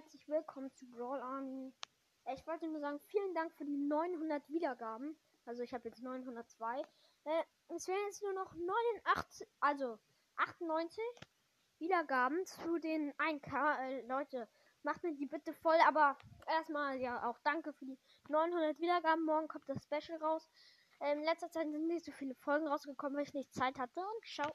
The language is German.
herzlich willkommen zu Brawl Army. Ich wollte nur sagen, vielen Dank für die 900 Wiedergaben. Also ich habe jetzt 902. Äh, es werden jetzt nur noch 89, also 98 Wiedergaben zu den 1K. Äh, Leute, macht mir die bitte voll. Aber erstmal ja auch danke für die 900 Wiedergaben. Morgen kommt das Special raus. Äh, in letzter Zeit sind nicht so viele Folgen rausgekommen, weil ich nicht Zeit hatte. Und ciao.